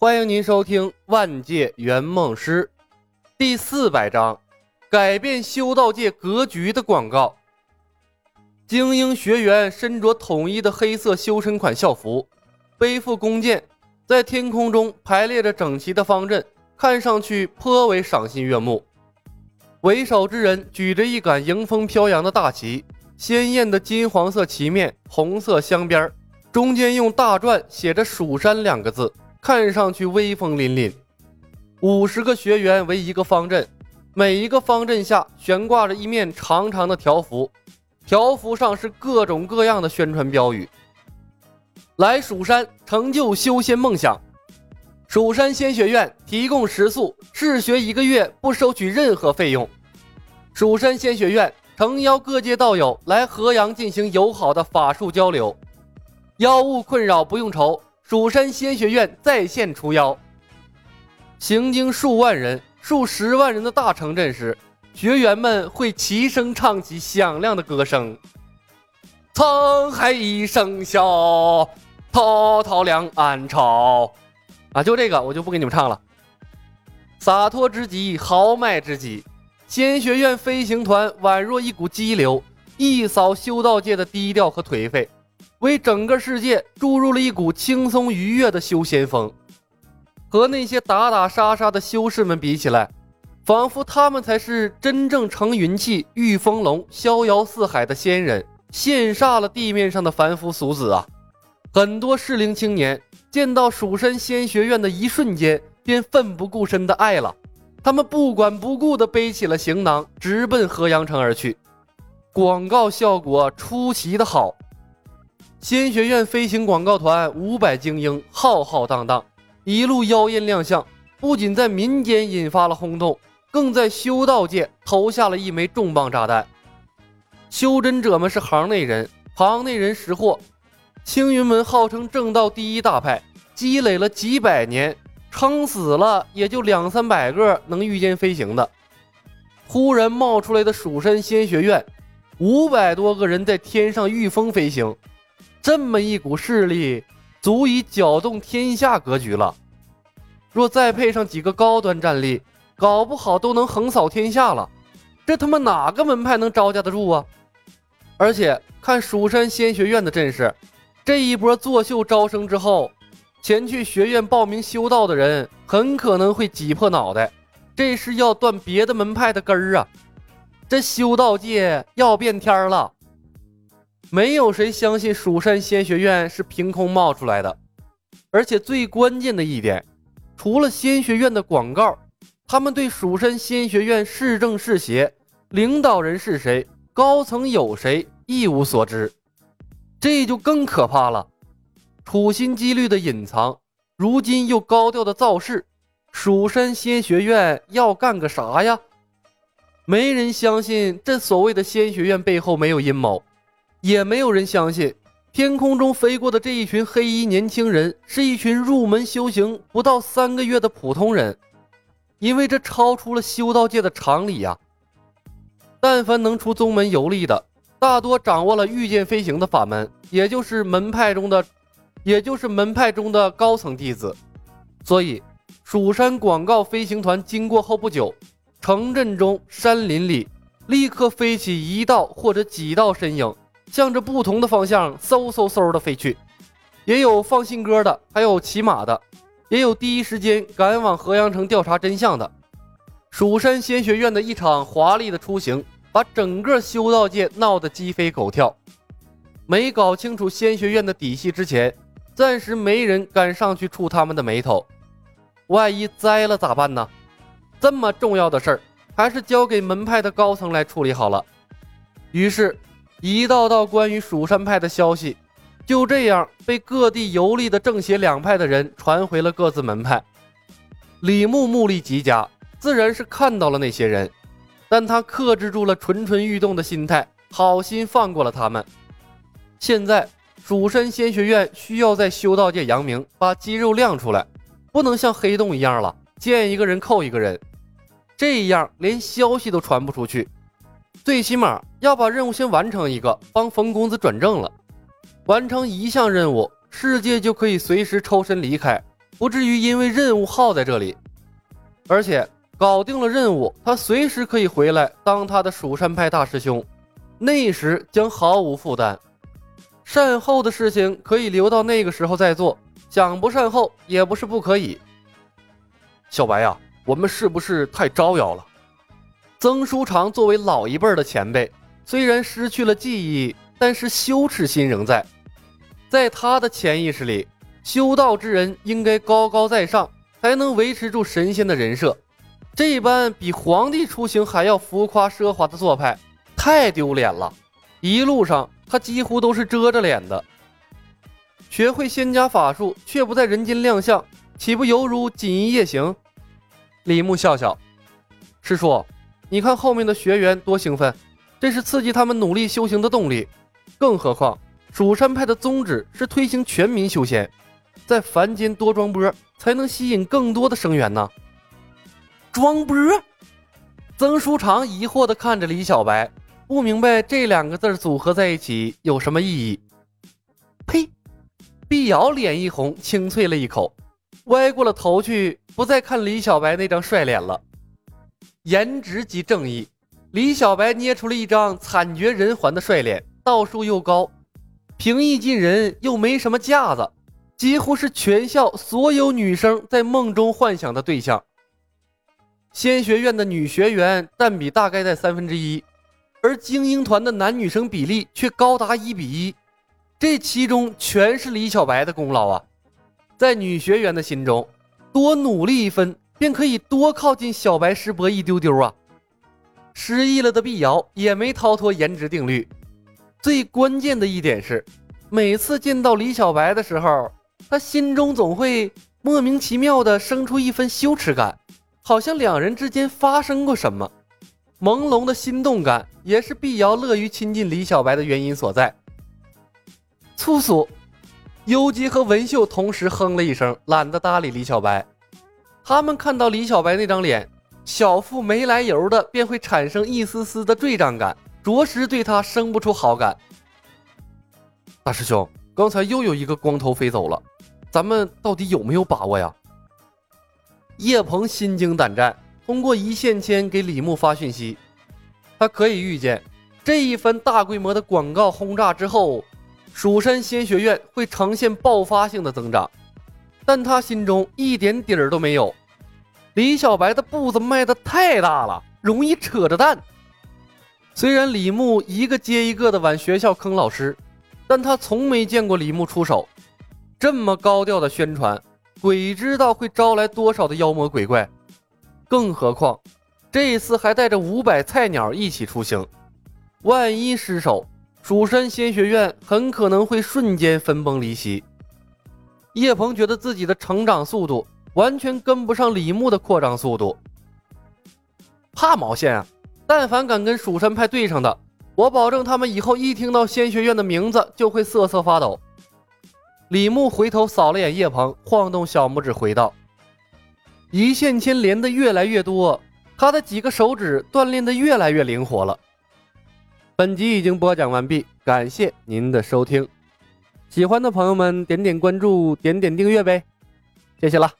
欢迎您收听《万界圆梦师》第四百章：改变修道界格局的广告。精英学员身着统一的黑色修身款校服，背负弓箭，在天空中排列着整齐的方阵，看上去颇为赏心悦目。为首之人举着一杆迎风飘扬的大旗，鲜艳的金黄色旗面，红色镶边，中间用大篆写着“蜀山”两个字。看上去威风凛凛，五十个学员为一个方阵，每一个方阵下悬挂着一面长长的条幅，条幅上是各种各样的宣传标语：“来蜀山成就修仙梦想，蜀山仙学院提供食宿，试学一个月不收取任何费用。蜀山仙学院诚邀各界道友来河阳进行友好的法术交流，妖物困扰不用愁。”蜀山仙学院在线除妖，行经数万人、数十万人的大城镇时，学员们会齐声唱起响亮的歌声：“沧海一声笑，滔滔两岸潮。”啊，就这个，我就不给你们唱了。洒脱之极，豪迈之极，仙学院飞行团宛若一股激流，一扫修道界的低调和颓废。为整个世界注入了一股轻松愉悦的修仙风，和那些打打杀杀的修士们比起来，仿佛他们才是真正乘云气、御风龙、逍遥四海的仙人，羡煞了地面上的凡夫俗子啊！很多适龄青年见到蜀山仙学院的一瞬间，便奋不顾身的爱了，他们不管不顾的背起了行囊，直奔河阳城而去。广告效果出奇的好。仙学院飞行广告团五百精英浩浩荡荡，一路妖艳亮相，不仅在民间引发了轰动，更在修道界投下了一枚重磅炸弹。修真者们是行内人，行内人识货。青云门号称正道第一大派，积累了几百年，撑死了也就两三百个能御剑飞行的。忽然冒出来的蜀山仙学院，五百多个人在天上御风飞行。这么一股势力，足以搅动天下格局了。若再配上几个高端战力，搞不好都能横扫天下了。这他妈哪个门派能招架得住啊？而且看蜀山仙学院的阵势，这一波作秀招生之后，前去学院报名修道的人很可能会挤破脑袋。这是要断别的门派的根儿啊！这修道界要变天了。没有谁相信蜀山仙学院是凭空冒出来的，而且最关键的一点，除了仙学院的广告，他们对蜀山仙学院是正是邪、领导人是谁、高层有谁一无所知，这就更可怕了。处心积虑的隐藏，如今又高调的造势，蜀山仙学院要干个啥呀？没人相信这所谓的仙学院背后没有阴谋。也没有人相信，天空中飞过的这一群黑衣年轻人是一群入门修行不到三个月的普通人，因为这超出了修道界的常理呀。但凡能出宗门游历的，大多掌握了御剑飞行的法门，也就是门派中的，也就是门派中的高层弟子。所以，蜀山广告飞行团经过后不久，城镇中、山林里立刻飞起一道或者几道身影。向着不同的方向嗖嗖嗖的飞去，也有放信鸽的，还有骑马的，也有第一时间赶往河阳城调查真相的。蜀山仙学院的一场华丽的出行，把整个修道界闹得鸡飞狗跳。没搞清楚仙学院的底细之前，暂时没人敢上去触他们的眉头。万一栽了咋办呢？这么重要的事儿，还是交给门派的高层来处理好了。于是。一道道关于蜀山派的消息，就这样被各地游历的正邪两派的人传回了各自门派。李牧目力极佳，自然是看到了那些人，但他克制住了蠢蠢欲动的心态，好心放过了他们。现在蜀山仙学院需要在修道界扬名，把肌肉亮出来，不能像黑洞一样了，见一个人扣一个人，这样连消息都传不出去。最起码要把任务先完成一个，帮冯公子转正了。完成一项任务，世界就可以随时抽身离开，不至于因为任务耗在这里。而且搞定了任务，他随时可以回来当他的蜀山派大师兄，那时将毫无负担。善后的事情可以留到那个时候再做，想不善后也不是不可以。小白呀，我们是不是太招摇了？曾书长作为老一辈的前辈，虽然失去了记忆，但是羞耻心仍在。在他的潜意识里，修道之人应该高高在上，才能维持住神仙的人设。这般比皇帝出行还要浮夸奢华的做派，太丢脸了。一路上。他几乎都是遮着脸的，学会仙家法术却不在人间亮相，岂不犹如锦衣夜行？李牧笑笑，师叔，你看后面的学员多兴奋，这是刺激他们努力修行的动力。更何况，蜀山派的宗旨是推行全民修仙，在凡间多装波，才能吸引更多的生源呢。装波？曾书长疑惑地看着李小白。不明白这两个字组合在一起有什么意义？呸！碧瑶脸一红，清脆了一口，歪过了头去，不再看李小白那张帅脸了。颜值即正义，李小白捏出了一张惨绝人寰的帅脸，道术又高，平易近人，又没什么架子，几乎是全校所有女生在梦中幻想的对象。仙学院的女学员占比大概在三分之一。而精英团的男女生比例却高达一比一，这其中全是李小白的功劳啊！在女学员的心中，多努力一分便可以多靠近小白师伯一丢丢啊！失忆了的碧瑶也没逃脱颜值定律。最关键的一点是，每次见到李小白的时候，他心中总会莫名其妙的生出一分羞耻感，好像两人之间发生过什么。朦胧的心动感也是碧瑶乐于亲近李小白的原因所在。粗俗，优姬和文秀同时哼了一声，懒得搭理李小白。他们看到李小白那张脸，小腹没来由的便会产生一丝丝的坠胀感，着实对他生不出好感。大师兄，刚才又有一个光头飞走了，咱们到底有没有把握呀？叶鹏心惊胆战。通过一线牵给李牧发讯息，他可以预见，这一番大规模的广告轰炸之后，蜀山仙学院会呈现爆发性的增长，但他心中一点底儿都没有。李小白的步子迈得太大了，容易扯着蛋。虽然李牧一个接一个的往学校坑老师，但他从没见过李牧出手，这么高调的宣传，鬼知道会招来多少的妖魔鬼怪。更何况，这一次还带着五百菜鸟一起出行，万一失手，蜀山仙学院很可能会瞬间分崩离析。叶鹏觉得自己的成长速度完全跟不上李牧的扩张速度，怕毛线啊！但凡敢跟蜀山派对上的，我保证他们以后一听到仙学院的名字就会瑟瑟发抖。李牧回头扫了眼叶鹏，晃动小拇指回道。一线牵连的越来越多，他的几个手指锻炼的越来越灵活了。本集已经播讲完毕，感谢您的收听。喜欢的朋友们点点关注，点点订阅呗，谢谢了。